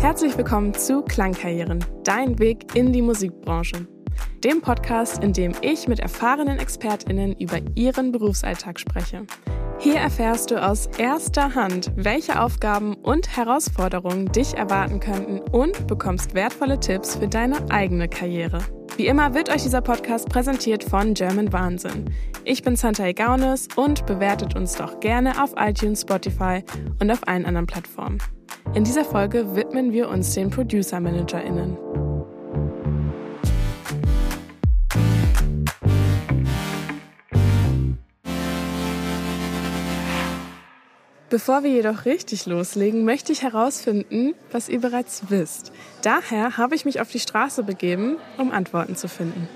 Herzlich willkommen zu Klangkarrieren, dein Weg in die Musikbranche. Dem Podcast, in dem ich mit erfahrenen ExpertInnen über ihren Berufsalltag spreche. Hier erfährst du aus erster Hand, welche Aufgaben und Herausforderungen dich erwarten könnten und bekommst wertvolle Tipps für deine eigene Karriere. Wie immer wird euch dieser Podcast präsentiert von German Wahnsinn. Ich bin Santa Gaunes und bewertet uns doch gerne auf iTunes, Spotify und auf allen anderen Plattformen. In dieser Folge widmen wir uns den Producer ManagerInnen. Bevor wir jedoch richtig loslegen, möchte ich herausfinden, was ihr bereits wisst. Daher habe ich mich auf die Straße begeben, um Antworten zu finden.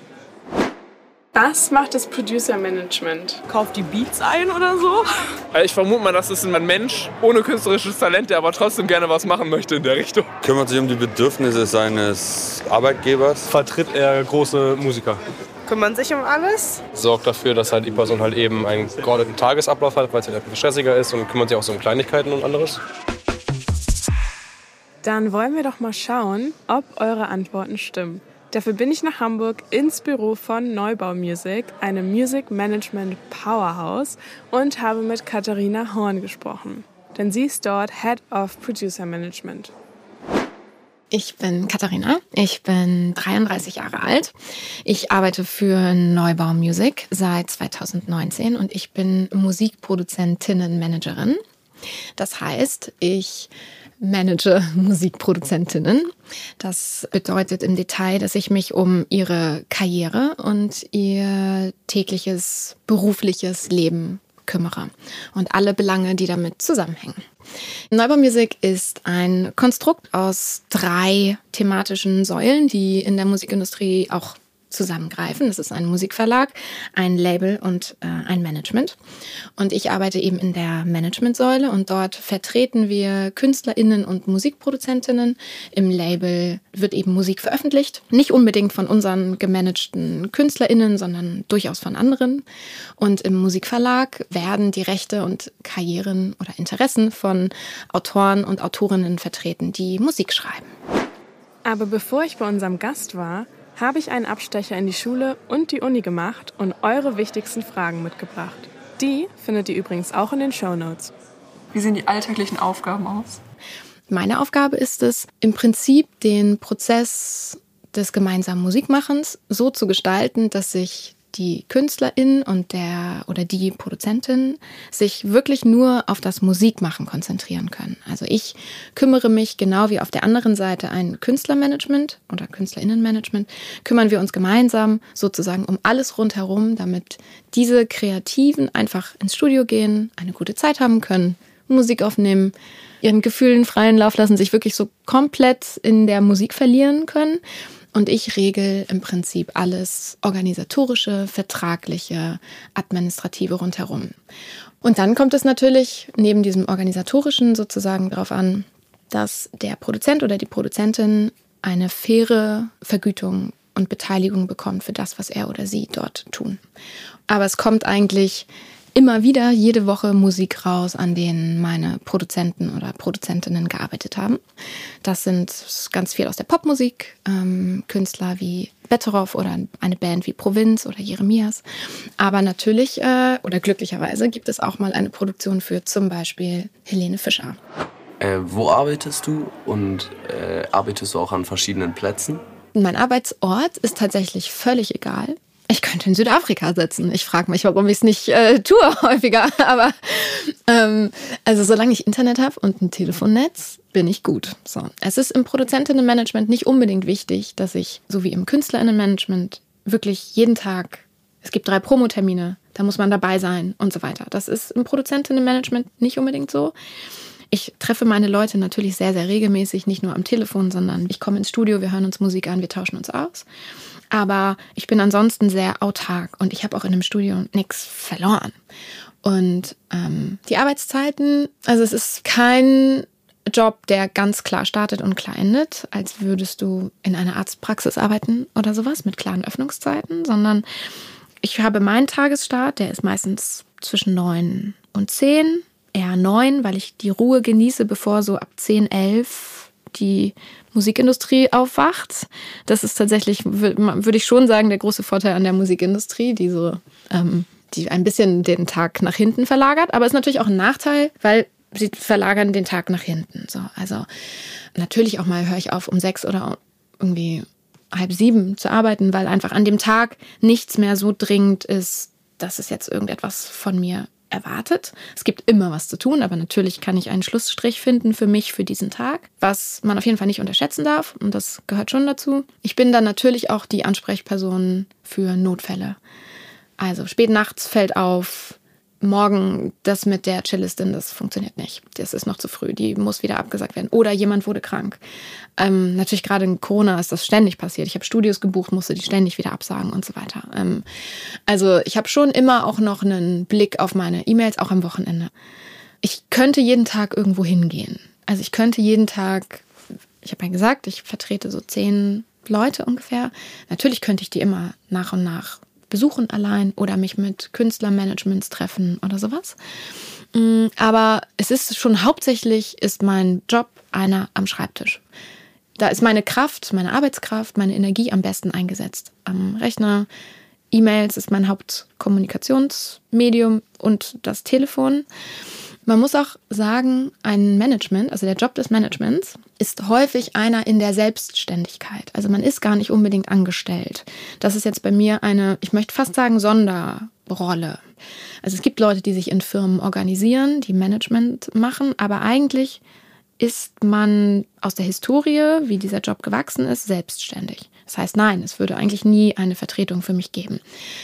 Was macht das Producer Management? Kauft die Beats ein oder so? Also ich vermute mal, das ist ein Mensch ohne künstlerisches Talent, der aber trotzdem gerne was machen möchte in der Richtung. Kümmert sich um die Bedürfnisse seines Arbeitgebers. Vertritt er große Musiker kümmern sich um alles. Sorgt dafür, dass halt die Person halt eben einen geordneten Tagesablauf hat, weil es halt etwas stressiger ist und kümmert sich auch so um Kleinigkeiten und anderes. Dann wollen wir doch mal schauen, ob eure Antworten stimmen. Dafür bin ich nach Hamburg ins Büro von Neubau Music, einem Music Management Powerhouse, und habe mit Katharina Horn gesprochen. Denn sie ist dort Head of Producer Management. Ich bin Katharina, ich bin 33 Jahre alt. Ich arbeite für Neubau Music seit 2019 und ich bin Musikproduzentinnenmanagerin. Das heißt, ich manage Musikproduzentinnen. Das bedeutet im Detail, dass ich mich um ihre Karriere und ihr tägliches berufliches Leben kümmere und alle Belange, die damit zusammenhängen. Neubau Music ist ein Konstrukt aus drei thematischen Säulen, die in der Musikindustrie auch zusammengreifen. Das ist ein Musikverlag, ein Label und äh, ein Management. Und ich arbeite eben in der Managementsäule und dort vertreten wir KünstlerInnen und Musikproduzentinnen. Im Label wird eben Musik veröffentlicht. Nicht unbedingt von unseren gemanagten KünstlerInnen, sondern durchaus von anderen. Und im Musikverlag werden die Rechte und Karrieren oder Interessen von Autoren und Autorinnen vertreten, die Musik schreiben. Aber bevor ich bei unserem Gast war, habe ich einen Abstecher in die Schule und die Uni gemacht und eure wichtigsten Fragen mitgebracht. Die findet ihr übrigens auch in den Show Notes. Wie sehen die alltäglichen Aufgaben aus? Meine Aufgabe ist es, im Prinzip den Prozess des gemeinsamen Musikmachens so zu gestalten, dass sich die Künstlerin und der oder die Produzentin sich wirklich nur auf das Musikmachen konzentrieren können. Also ich kümmere mich genau wie auf der anderen Seite ein Künstlermanagement oder Künstlerinnenmanagement, kümmern wir uns gemeinsam sozusagen um alles rundherum, damit diese Kreativen einfach ins Studio gehen, eine gute Zeit haben können, Musik aufnehmen, ihren Gefühlen freien Lauf lassen, sich wirklich so komplett in der Musik verlieren können und ich regel im Prinzip alles organisatorische, vertragliche, administrative rundherum. Und dann kommt es natürlich neben diesem organisatorischen sozusagen darauf an, dass der Produzent oder die Produzentin eine faire Vergütung und Beteiligung bekommt für das, was er oder sie dort tun. Aber es kommt eigentlich immer wieder jede Woche Musik raus, an denen meine Produzenten oder Produzentinnen gearbeitet haben. Das sind ganz viel aus der Popmusik, ähm, Künstler wie Betteroff oder eine Band wie Provinz oder Jeremias. Aber natürlich äh, oder glücklicherweise gibt es auch mal eine Produktion für zum Beispiel Helene Fischer. Äh, wo arbeitest du und äh, arbeitest du auch an verschiedenen Plätzen? Mein Arbeitsort ist tatsächlich völlig egal. Ich könnte in Südafrika sitzen. Ich frage mich, warum ich es nicht äh, tue häufiger. Aber ähm, also solange ich Internet habe und ein Telefonnetz, bin ich gut. So. Es ist im Produzentinnenmanagement nicht unbedingt wichtig, dass ich, so wie im Künstlerinnenmanagement, wirklich jeden Tag, es gibt drei Promotermine, da muss man dabei sein und so weiter. Das ist im Produzentinnenmanagement nicht unbedingt so. Ich treffe meine Leute natürlich sehr, sehr regelmäßig, nicht nur am Telefon, sondern ich komme ins Studio, wir hören uns Musik an, wir tauschen uns aus. Aber ich bin ansonsten sehr autark und ich habe auch in einem Studio nichts verloren. Und ähm, die Arbeitszeiten, also es ist kein Job, der ganz klar startet und klar endet, als würdest du in einer Arztpraxis arbeiten oder sowas mit klaren Öffnungszeiten, sondern ich habe meinen Tagesstart, der ist meistens zwischen neun und zehn, eher neun, weil ich die Ruhe genieße, bevor so ab zehn, elf die Musikindustrie aufwacht. Das ist tatsächlich, würde ich schon sagen, der große Vorteil an der Musikindustrie, die so, ähm, die ein bisschen den Tag nach hinten verlagert. Aber ist natürlich auch ein Nachteil, weil sie verlagern den Tag nach hinten. So, also natürlich auch mal höre ich auf um sechs oder irgendwie halb sieben zu arbeiten, weil einfach an dem Tag nichts mehr so dringend ist, dass es jetzt irgendetwas von mir erwartet. Es gibt immer was zu tun, aber natürlich kann ich einen Schlussstrich finden für mich für diesen Tag, was man auf jeden Fall nicht unterschätzen darf und das gehört schon dazu. Ich bin dann natürlich auch die Ansprechperson für Notfälle. Also spät nachts fällt auf, morgen das mit der Cellistin, das funktioniert nicht. Das ist noch zu früh, die muss wieder abgesagt werden. Oder jemand wurde krank. Ähm, natürlich gerade in Corona ist das ständig passiert. Ich habe Studios gebucht, musste die ständig wieder absagen und so weiter. Ähm, also ich habe schon immer auch noch einen Blick auf meine E-Mails, auch am Wochenende. Ich könnte jeden Tag irgendwo hingehen. Also ich könnte jeden Tag, ich habe ja gesagt, ich vertrete so zehn Leute ungefähr. Natürlich könnte ich die immer nach und nach besuchen allein oder mich mit Künstlermanagements treffen oder sowas. Mm, aber es ist schon hauptsächlich ist mein Job einer am Schreibtisch. Da ist meine Kraft, meine Arbeitskraft, meine Energie am besten eingesetzt. Am Rechner, E-Mails ist mein Hauptkommunikationsmedium und das Telefon. Man muss auch sagen, ein Management, also der Job des Managements, ist häufig einer in der Selbstständigkeit. Also man ist gar nicht unbedingt angestellt. Das ist jetzt bei mir eine, ich möchte fast sagen, Sonderrolle. Also es gibt Leute, die sich in Firmen organisieren, die Management machen, aber eigentlich ist man aus der Historie, wie dieser Job gewachsen ist, selbstständig. Das heißt, nein, es würde eigentlich nie eine Vertretung für mich geben.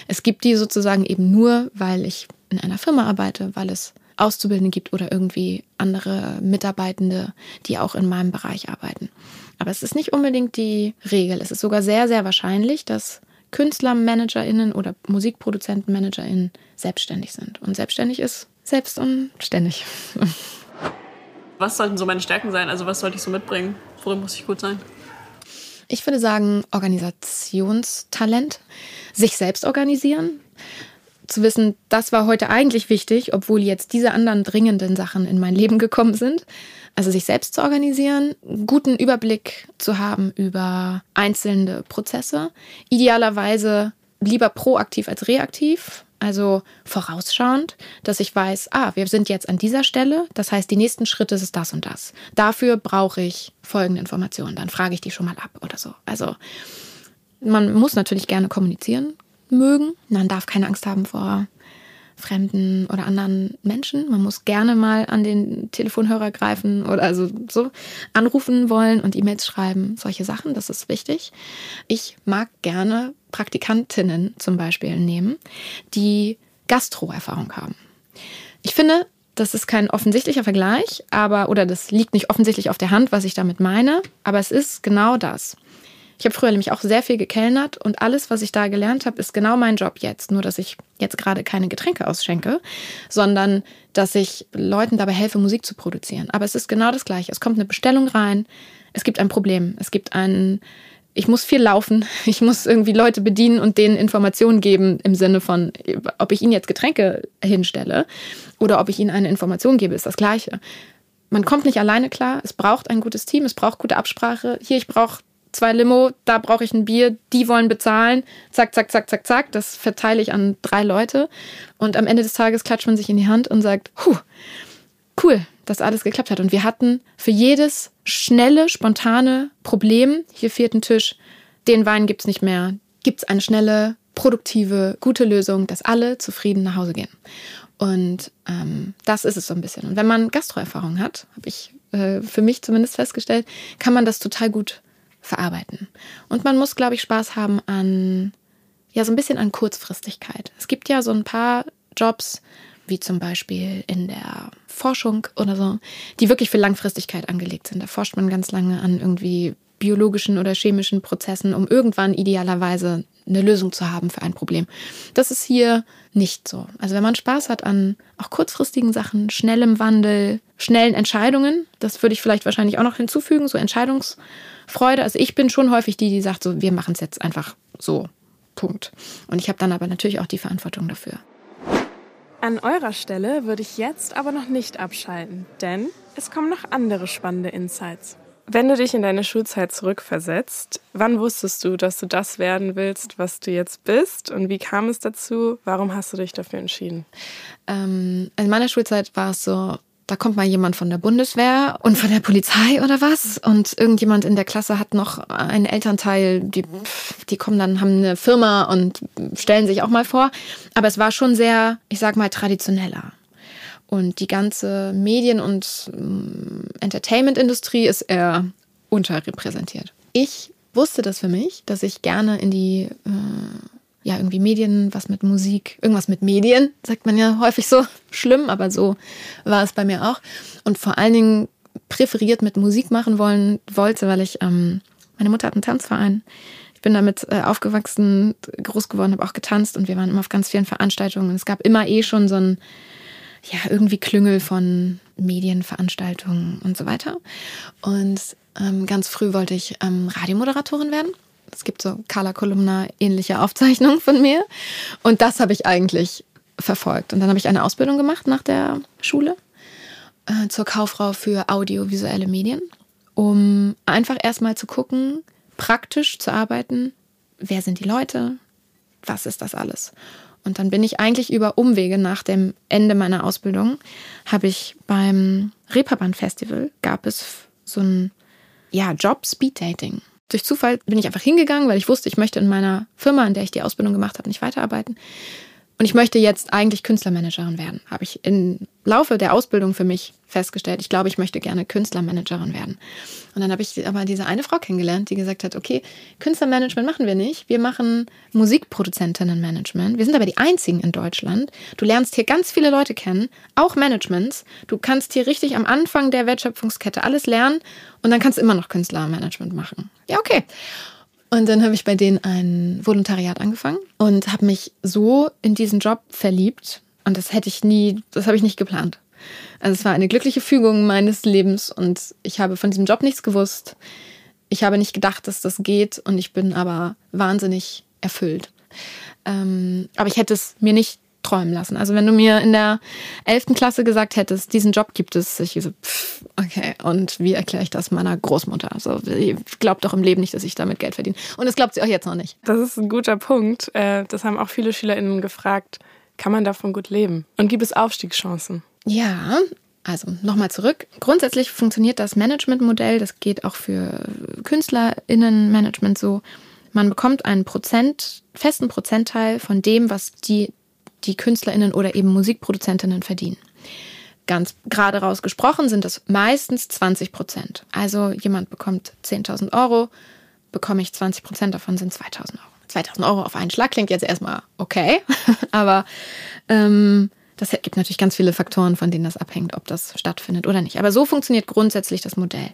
Es gibt die sozusagen eben nur, weil ich in einer Firma arbeite, weil es Auszubildende gibt oder irgendwie andere Mitarbeitende, die auch in meinem Bereich arbeiten. Aber es ist nicht unbedingt die Regel. Es ist sogar sehr, sehr wahrscheinlich, dass KünstlermanagerInnen oder MusikproduzentenmanagerInnen selbstständig sind. Und selbstständig ist selbst und ständig. Was sollten so meine Stärken sein? Also was sollte ich so mitbringen? Worin muss ich gut sein? Ich würde sagen, Organisationstalent, sich selbst organisieren, zu wissen, das war heute eigentlich wichtig, obwohl jetzt diese anderen dringenden Sachen in mein Leben gekommen sind. Also sich selbst zu organisieren, guten Überblick zu haben über einzelne Prozesse, idealerweise lieber proaktiv als reaktiv, also vorausschauend, dass ich weiß, ah, wir sind jetzt an dieser Stelle, das heißt, die nächsten Schritte ist das und das. Dafür brauche ich folgende Informationen, dann frage ich die schon mal ab oder so. Also man muss natürlich gerne kommunizieren, mögen. Man darf keine Angst haben vor fremden oder anderen Menschen. Man muss gerne mal an den Telefonhörer greifen oder also so anrufen wollen und E-Mails schreiben, solche Sachen, das ist wichtig. Ich mag gerne Praktikantinnen zum Beispiel nehmen, die Gastro-Erfahrung haben. Ich finde, das ist kein offensichtlicher Vergleich, aber oder das liegt nicht offensichtlich auf der Hand, was ich damit meine, aber es ist genau das. Ich habe früher nämlich auch sehr viel gekellnert und alles, was ich da gelernt habe, ist genau mein Job jetzt. Nur, dass ich jetzt gerade keine Getränke ausschenke, sondern dass ich Leuten dabei helfe, Musik zu produzieren. Aber es ist genau das Gleiche. Es kommt eine Bestellung rein, es gibt ein Problem, es gibt einen ich muss viel laufen, ich muss irgendwie Leute bedienen und denen Informationen geben im Sinne von, ob ich ihnen jetzt Getränke hinstelle oder ob ich ihnen eine Information gebe, ist das Gleiche. Man kommt nicht alleine klar, es braucht ein gutes Team, es braucht gute Absprache. Hier, ich brauche zwei Limo, da brauche ich ein Bier, die wollen bezahlen, zack, zack, zack, zack, zack, das verteile ich an drei Leute. Und am Ende des Tages klatscht man sich in die Hand und sagt, huh, cool, dass alles geklappt hat. Und wir hatten für jedes schnelle, spontane Problem, hier fehlt ein Tisch, den Wein gibt es nicht mehr, gibt es eine schnelle, produktive, gute Lösung, dass alle zufrieden nach Hause gehen. Und ähm, das ist es so ein bisschen. Und wenn man Gastroerfahrung hat, habe ich äh, für mich zumindest festgestellt, kann man das total gut verarbeiten. Und man muss, glaube ich, Spaß haben an, ja, so ein bisschen an Kurzfristigkeit. Es gibt ja so ein paar Jobs, wie zum Beispiel in der Forschung oder so, die wirklich für Langfristigkeit angelegt sind. Da forscht man ganz lange an irgendwie biologischen oder chemischen Prozessen, um irgendwann idealerweise eine Lösung zu haben für ein Problem. Das ist hier nicht so. Also wenn man Spaß hat an auch kurzfristigen Sachen, schnellem Wandel, schnellen Entscheidungen, das würde ich vielleicht wahrscheinlich auch noch hinzufügen, so Entscheidungsfreude. Also ich bin schon häufig die, die sagt, so wir machen es jetzt einfach so. Punkt. Und ich habe dann aber natürlich auch die Verantwortung dafür. An eurer Stelle würde ich jetzt aber noch nicht abschalten, denn es kommen noch andere spannende Insights. Wenn du dich in deine Schulzeit zurückversetzt, wann wusstest du, dass du das werden willst, was du jetzt bist? Und wie kam es dazu? Warum hast du dich dafür entschieden? Ähm, in meiner Schulzeit war es so, da kommt mal jemand von der Bundeswehr und von der Polizei oder was und irgendjemand in der Klasse hat noch einen Elternteil, die, die kommen dann, haben eine Firma und stellen sich auch mal vor. Aber es war schon sehr, ich sag mal, traditioneller. Und die ganze Medien- und ähm, Entertainment-Industrie ist eher unterrepräsentiert. Ich wusste das für mich, dass ich gerne in die, äh, ja, irgendwie Medien, was mit Musik, irgendwas mit Medien, sagt man ja häufig so, schlimm, aber so war es bei mir auch. Und vor allen Dingen präferiert mit Musik machen wollen wollte, weil ich, ähm, meine Mutter hat einen Tanzverein. Ich bin damit äh, aufgewachsen, groß geworden, habe auch getanzt und wir waren immer auf ganz vielen Veranstaltungen. Es gab immer eh schon so ein ja, irgendwie Klüngel von Medienveranstaltungen und so weiter. Und ähm, ganz früh wollte ich ähm, Radiomoderatorin werden. Es gibt so Carla Kolumna ähnliche Aufzeichnungen von mir. Und das habe ich eigentlich verfolgt. Und dann habe ich eine Ausbildung gemacht nach der Schule äh, zur Kauffrau für audiovisuelle Medien, um einfach erstmal zu gucken, praktisch zu arbeiten. Wer sind die Leute? Was ist das alles? Und dann bin ich eigentlich über Umwege nach dem Ende meiner Ausbildung, habe ich beim Reeperbahn Festival, gab es so ein ja, Job Speed Dating. Durch Zufall bin ich einfach hingegangen, weil ich wusste, ich möchte in meiner Firma, in der ich die Ausbildung gemacht habe, nicht weiterarbeiten. Und ich möchte jetzt eigentlich Künstlermanagerin werden. Habe ich im Laufe der Ausbildung für mich festgestellt. Ich glaube, ich möchte gerne Künstlermanagerin werden. Und dann habe ich aber diese eine Frau kennengelernt, die gesagt hat, okay, Künstlermanagement machen wir nicht. Wir machen Musikproduzentinnenmanagement. Wir sind aber die einzigen in Deutschland. Du lernst hier ganz viele Leute kennen, auch Managements. Du kannst hier richtig am Anfang der Wertschöpfungskette alles lernen und dann kannst du immer noch Künstlermanagement machen. Ja, okay. Und dann habe ich bei denen ein Volontariat angefangen und habe mich so in diesen Job verliebt. Und das hätte ich nie, das habe ich nicht geplant. Also es war eine glückliche Fügung meines Lebens und ich habe von diesem Job nichts gewusst. Ich habe nicht gedacht, dass das geht und ich bin aber wahnsinnig erfüllt. Ähm, aber ich hätte es mir nicht träumen lassen. Also wenn du mir in der 11. Klasse gesagt hättest, diesen Job gibt es, ich so, pff, okay, und wie erkläre ich das meiner Großmutter? Also ich glaube doch im Leben nicht, dass ich damit Geld verdiene. Und das glaubt sie auch jetzt noch nicht. Das ist ein guter Punkt. Äh, das haben auch viele SchülerInnen gefragt. Kann man davon gut leben? Und gibt es Aufstiegschancen? Ja, also nochmal zurück. Grundsätzlich funktioniert das Managementmodell, das geht auch für KünstlerInnenmanagement so. Man bekommt einen Prozent, festen Prozentteil von dem, was die die KünstlerInnen oder eben Musikproduzentinnen verdienen. Ganz gerade rausgesprochen sind das meistens 20 Prozent. Also jemand bekommt 10.000 Euro, bekomme ich 20 Prozent davon sind 2.000 Euro. 2.000 Euro auf einen Schlag klingt jetzt erstmal okay, aber ähm, das gibt natürlich ganz viele Faktoren, von denen das abhängt, ob das stattfindet oder nicht. Aber so funktioniert grundsätzlich das Modell.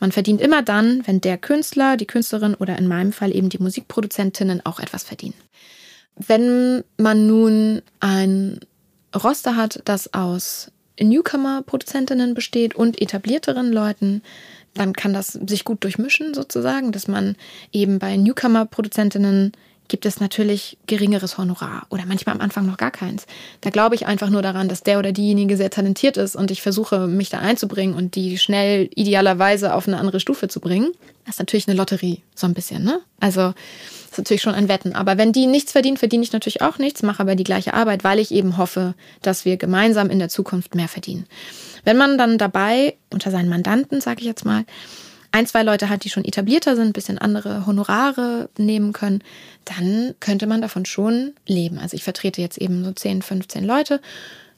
Man verdient immer dann, wenn der Künstler, die Künstlerin oder in meinem Fall eben die Musikproduzentinnen auch etwas verdienen. Wenn man nun ein Roster hat, das aus Newcomer-Produzentinnen besteht und etablierteren Leuten, dann kann das sich gut durchmischen sozusagen, dass man eben bei Newcomer-Produzentinnen gibt es natürlich geringeres Honorar oder manchmal am Anfang noch gar keins. Da glaube ich einfach nur daran, dass der oder diejenige sehr talentiert ist und ich versuche, mich da einzubringen und die schnell idealerweise auf eine andere Stufe zu bringen. Das ist natürlich eine Lotterie, so ein bisschen, ne? Also ist natürlich schon ein Wetten. Aber wenn die nichts verdienen, verdiene ich natürlich auch nichts, mache aber die gleiche Arbeit, weil ich eben hoffe, dass wir gemeinsam in der Zukunft mehr verdienen. Wenn man dann dabei unter seinen Mandanten, sage ich jetzt mal, ein, zwei Leute hat, die schon etablierter sind, ein bisschen andere Honorare nehmen können, dann könnte man davon schon leben. Also ich vertrete jetzt eben so 10, 15 Leute.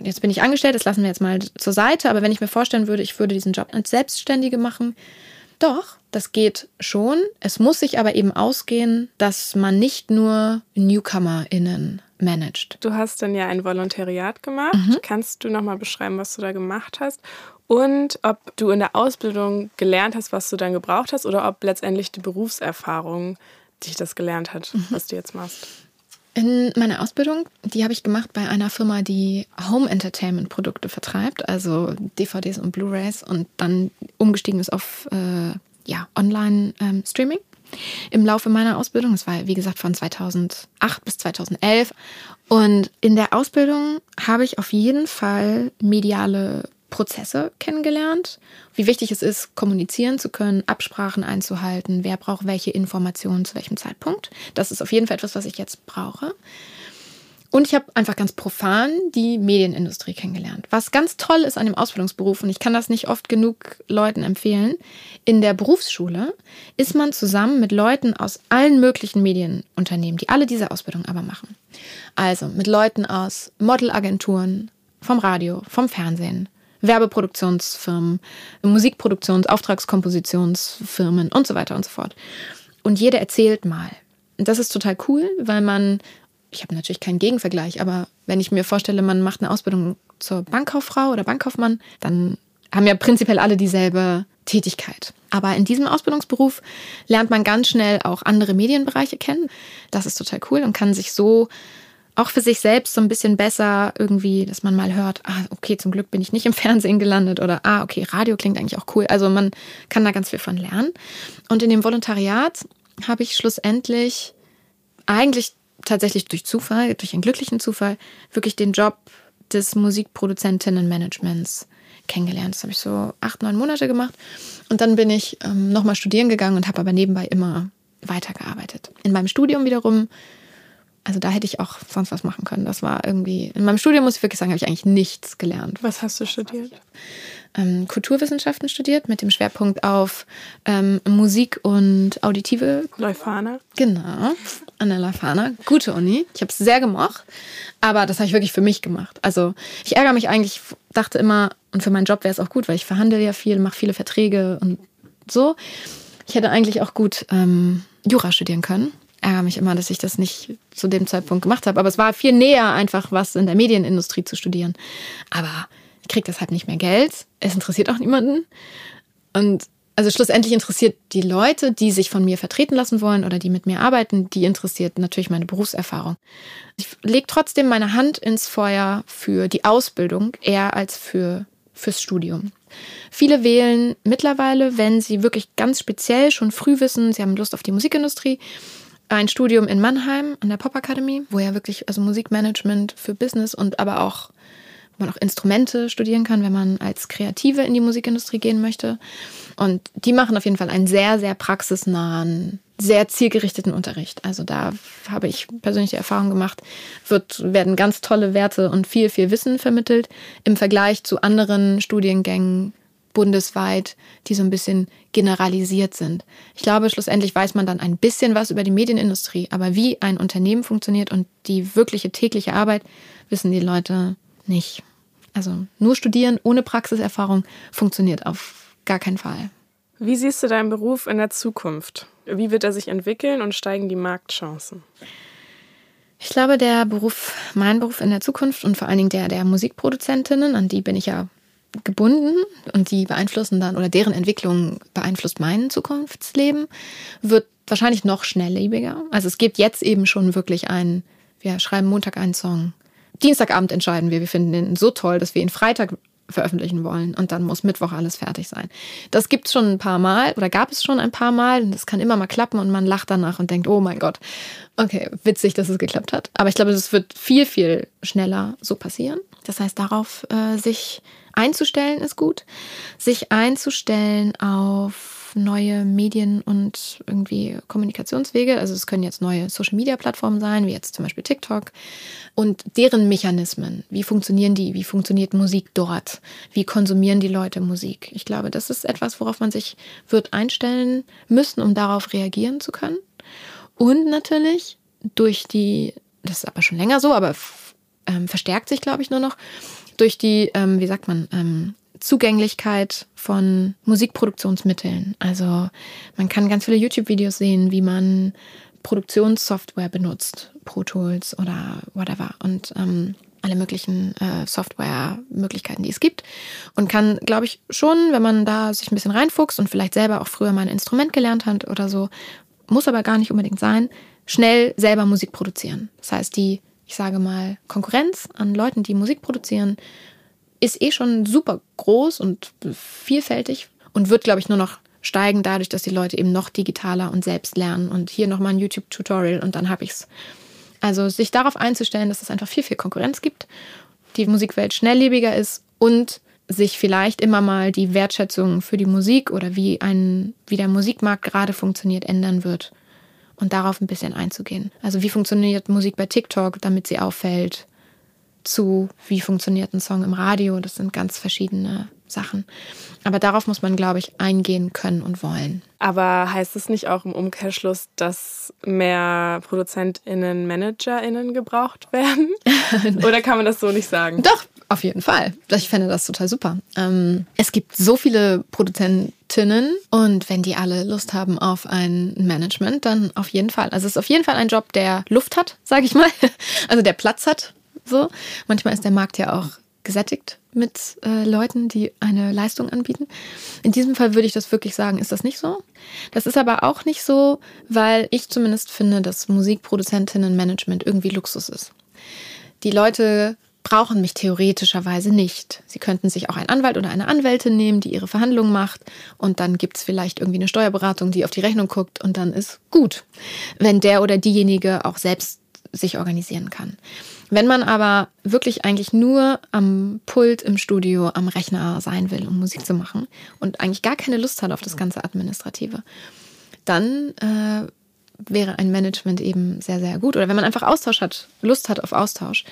Jetzt bin ich angestellt, das lassen wir jetzt mal zur Seite. Aber wenn ich mir vorstellen würde, ich würde diesen Job als Selbstständige machen, doch, das geht schon. Es muss sich aber eben ausgehen, dass man nicht nur NewcomerInnen managt. Du hast dann ja ein Volontariat gemacht. Mhm. Kannst du nochmal beschreiben, was du da gemacht hast? Und ob du in der Ausbildung gelernt hast, was du dann gebraucht hast, oder ob letztendlich die Berufserfahrung dich das gelernt hat, mhm. was du jetzt machst. In meiner Ausbildung, die habe ich gemacht bei einer Firma, die Home Entertainment Produkte vertreibt, also DVDs und Blu-rays und dann umgestiegen ist auf äh, ja, Online-Streaming. Ähm, Im Laufe meiner Ausbildung, das war wie gesagt von 2008 bis 2011. Und in der Ausbildung habe ich auf jeden Fall mediale Prozesse kennengelernt, wie wichtig es ist, kommunizieren zu können, Absprachen einzuhalten, wer braucht welche Informationen zu welchem Zeitpunkt. Das ist auf jeden Fall etwas, was ich jetzt brauche. Und ich habe einfach ganz profan die Medienindustrie kennengelernt. Was ganz toll ist an dem Ausbildungsberuf, und ich kann das nicht oft genug Leuten empfehlen, in der Berufsschule ist man zusammen mit Leuten aus allen möglichen Medienunternehmen, die alle diese Ausbildung aber machen. Also mit Leuten aus Modelagenturen, vom Radio, vom Fernsehen, Werbeproduktionsfirmen, Musikproduktions-, Auftragskompositionsfirmen und so weiter und so fort. Und jeder erzählt mal. Und das ist total cool, weil man ich habe natürlich keinen Gegenvergleich, aber wenn ich mir vorstelle, man macht eine Ausbildung zur Bankkauffrau oder Bankkaufmann, dann haben ja prinzipiell alle dieselbe Tätigkeit. Aber in diesem Ausbildungsberuf lernt man ganz schnell auch andere Medienbereiche kennen. Das ist total cool und kann sich so auch für sich selbst so ein bisschen besser irgendwie, dass man mal hört, ah, okay, zum Glück bin ich nicht im Fernsehen gelandet oder ah, okay, Radio klingt eigentlich auch cool. Also man kann da ganz viel von lernen. Und in dem Volontariat habe ich schlussendlich eigentlich tatsächlich durch Zufall, durch einen glücklichen Zufall, wirklich den Job des Musikproduzentinnenmanagements kennengelernt. Das habe ich so acht, neun Monate gemacht. Und dann bin ich ähm, nochmal studieren gegangen und habe aber nebenbei immer weitergearbeitet. In meinem Studium wiederum, also da hätte ich auch sonst was machen können. Das war irgendwie, in meinem Studium muss ich wirklich sagen, habe ich eigentlich nichts gelernt. Was hast du studiert? ähm, Kulturwissenschaften studiert mit dem Schwerpunkt auf ähm, Musik und auditive. Leuphana. Genau, an der Leuphana. Gute Uni. Ich habe es sehr gemocht, aber das habe ich wirklich für mich gemacht. Also ich ärgere mich eigentlich, dachte immer, und für meinen Job wäre es auch gut, weil ich verhandle ja viel, mache viele Verträge und so. Ich hätte eigentlich auch gut ähm, Jura studieren können ärgere mich immer, dass ich das nicht zu dem Zeitpunkt gemacht habe. Aber es war viel näher, einfach was in der Medienindustrie zu studieren. Aber kriegt deshalb nicht mehr Geld. Es interessiert auch niemanden. Und also schlussendlich interessiert die Leute, die sich von mir vertreten lassen wollen oder die mit mir arbeiten, die interessiert natürlich meine Berufserfahrung. Ich lege trotzdem meine Hand ins Feuer für die Ausbildung eher als für fürs Studium. Viele wählen mittlerweile, wenn sie wirklich ganz speziell schon früh wissen, sie haben Lust auf die Musikindustrie, ein Studium in Mannheim an der Popakademie, wo ja wirklich also Musikmanagement für Business und aber auch man auch Instrumente studieren kann, wenn man als Kreative in die Musikindustrie gehen möchte. Und die machen auf jeden Fall einen sehr, sehr praxisnahen, sehr zielgerichteten Unterricht. Also da habe ich persönlich die Erfahrung gemacht, wird, werden ganz tolle Werte und viel, viel Wissen vermittelt im Vergleich zu anderen Studiengängen bundesweit, die so ein bisschen generalisiert sind. Ich glaube, schlussendlich weiß man dann ein bisschen was über die Medienindustrie, aber wie ein Unternehmen funktioniert und die wirkliche tägliche Arbeit, wissen die Leute nicht. Also nur studieren ohne Praxiserfahrung funktioniert auf gar keinen Fall. Wie siehst du deinen Beruf in der Zukunft? Wie wird er sich entwickeln und steigen die Marktchancen? Ich glaube, der Beruf, mein Beruf in der Zukunft und vor allen Dingen der der Musikproduzentinnen, an die bin ich ja gebunden und die beeinflussen dann oder deren Entwicklung beeinflusst mein Zukunftsleben, wird wahrscheinlich noch schnelllebiger. Also es gibt jetzt eben schon wirklich ein, wir schreiben Montag einen Song, Dienstagabend entscheiden wir, wir finden ihn so toll, dass wir ihn Freitag veröffentlichen wollen und dann muss Mittwoch alles fertig sein. Das gibt es schon ein paar Mal oder gab es schon ein paar Mal und das kann immer mal klappen und man lacht danach und denkt, oh mein Gott, okay, witzig, dass es geklappt hat. Aber ich glaube, das wird viel, viel schneller so passieren. Das heißt, darauf äh, sich einzustellen ist gut. Sich einzustellen auf neue Medien und irgendwie Kommunikationswege. Also es können jetzt neue Social-Media-Plattformen sein, wie jetzt zum Beispiel TikTok. Und deren Mechanismen, wie funktionieren die? Wie funktioniert Musik dort? Wie konsumieren die Leute Musik? Ich glaube, das ist etwas, worauf man sich wird einstellen müssen, um darauf reagieren zu können. Und natürlich durch die, das ist aber schon länger so, aber ähm, verstärkt sich, glaube ich, nur noch, durch die, ähm, wie sagt man, ähm, Zugänglichkeit von Musikproduktionsmitteln. Also man kann ganz viele YouTube-Videos sehen, wie man Produktionssoftware benutzt, Pro Tools oder whatever. Und ähm, alle möglichen äh, Software-Möglichkeiten, die es gibt. Und kann, glaube ich, schon, wenn man da sich ein bisschen reinfuchst und vielleicht selber auch früher mal ein Instrument gelernt hat oder so, muss aber gar nicht unbedingt sein, schnell selber Musik produzieren. Das heißt, die, ich sage mal, Konkurrenz an Leuten, die Musik produzieren, ist eh schon super groß und vielfältig und wird, glaube ich, nur noch steigen dadurch, dass die Leute eben noch digitaler und selbst lernen und hier nochmal ein YouTube-Tutorial und dann habe ich es. Also sich darauf einzustellen, dass es einfach viel, viel Konkurrenz gibt, die Musikwelt schnelllebiger ist und sich vielleicht immer mal die Wertschätzung für die Musik oder wie ein, wie der Musikmarkt gerade funktioniert, ändern wird. Und darauf ein bisschen einzugehen. Also wie funktioniert Musik bei TikTok, damit sie auffällt, zu wie funktioniert ein Song im Radio. Das sind ganz verschiedene Sachen. Aber darauf muss man, glaube ich, eingehen können und wollen. Aber heißt es nicht auch im Umkehrschluss, dass mehr ProduzentInnen, ManagerInnen gebraucht werden? Oder kann man das so nicht sagen? Doch, auf jeden Fall. Ich fände das total super. Ähm, es gibt so viele Produzentinnen und wenn die alle Lust haben auf ein Management, dann auf jeden Fall. Also es ist auf jeden Fall ein Job, der Luft hat, sage ich mal. Also der Platz hat. So. Manchmal ist der Markt ja auch gesättigt mit äh, Leuten, die eine Leistung anbieten. In diesem Fall würde ich das wirklich sagen, ist das nicht so. Das ist aber auch nicht so, weil ich zumindest finde, dass Musikproduzentinnenmanagement irgendwie Luxus ist. Die Leute brauchen mich theoretischerweise nicht. Sie könnten sich auch einen Anwalt oder eine Anwältin nehmen, die ihre Verhandlungen macht und dann gibt es vielleicht irgendwie eine Steuerberatung, die auf die Rechnung guckt und dann ist gut, wenn der oder diejenige auch selbst sich organisieren kann. Wenn man aber wirklich eigentlich nur am Pult im Studio, am Rechner sein will, um Musik zu machen und eigentlich gar keine Lust hat auf das ganze Administrative, dann äh, wäre ein Management eben sehr, sehr gut. Oder wenn man einfach Austausch hat, Lust hat auf Austausch.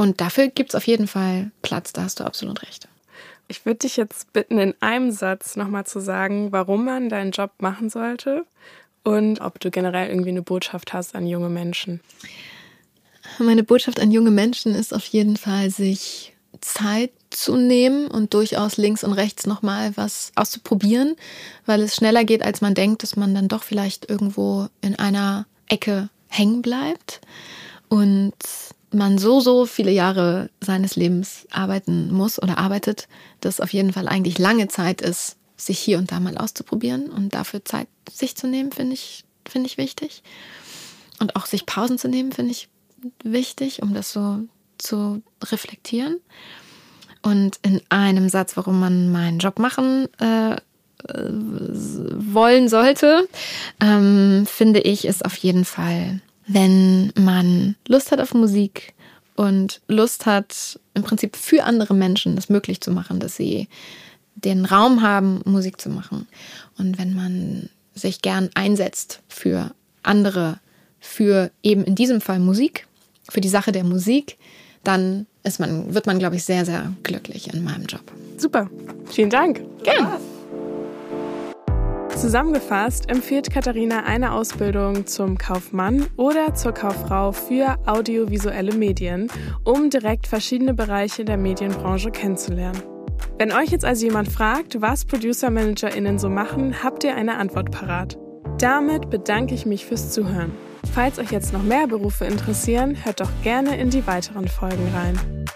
Und dafür gibt es auf jeden Fall Platz, da hast du absolut recht. Ich würde dich jetzt bitten, in einem Satz nochmal zu sagen, warum man deinen Job machen sollte und ob du generell irgendwie eine Botschaft hast an junge Menschen. Meine Botschaft an junge Menschen ist auf jeden Fall, sich Zeit zu nehmen und durchaus links und rechts nochmal was auszuprobieren, weil es schneller geht, als man denkt, dass man dann doch vielleicht irgendwo in einer Ecke hängen bleibt und man so, so viele Jahre seines Lebens arbeiten muss oder arbeitet, dass auf jeden Fall eigentlich lange Zeit ist, sich hier und da mal auszuprobieren und dafür Zeit sich zu nehmen, finde ich, finde ich wichtig. Und auch sich Pausen zu nehmen, finde ich wichtig, um das so zu reflektieren. Und in einem Satz, warum man meinen Job machen äh, wollen sollte, ähm, finde ich, ist auf jeden Fall, wenn man Lust hat auf Musik und Lust hat, im Prinzip für andere Menschen das möglich zu machen, dass sie den Raum haben, Musik zu machen. Und wenn man sich gern einsetzt für andere, für eben in diesem Fall Musik, für die Sache der Musik, dann ist man, wird man, glaube ich, sehr, sehr glücklich in meinem Job. Super. Vielen Dank. Gerne. Zusammengefasst empfiehlt Katharina eine Ausbildung zum Kaufmann oder zur Kauffrau für audiovisuelle Medien, um direkt verschiedene Bereiche der Medienbranche kennenzulernen. Wenn euch jetzt also jemand fragt, was Producer-ManagerInnen so machen, habt ihr eine Antwort parat. Damit bedanke ich mich fürs Zuhören. Falls euch jetzt noch mehr Berufe interessieren, hört doch gerne in die weiteren Folgen rein.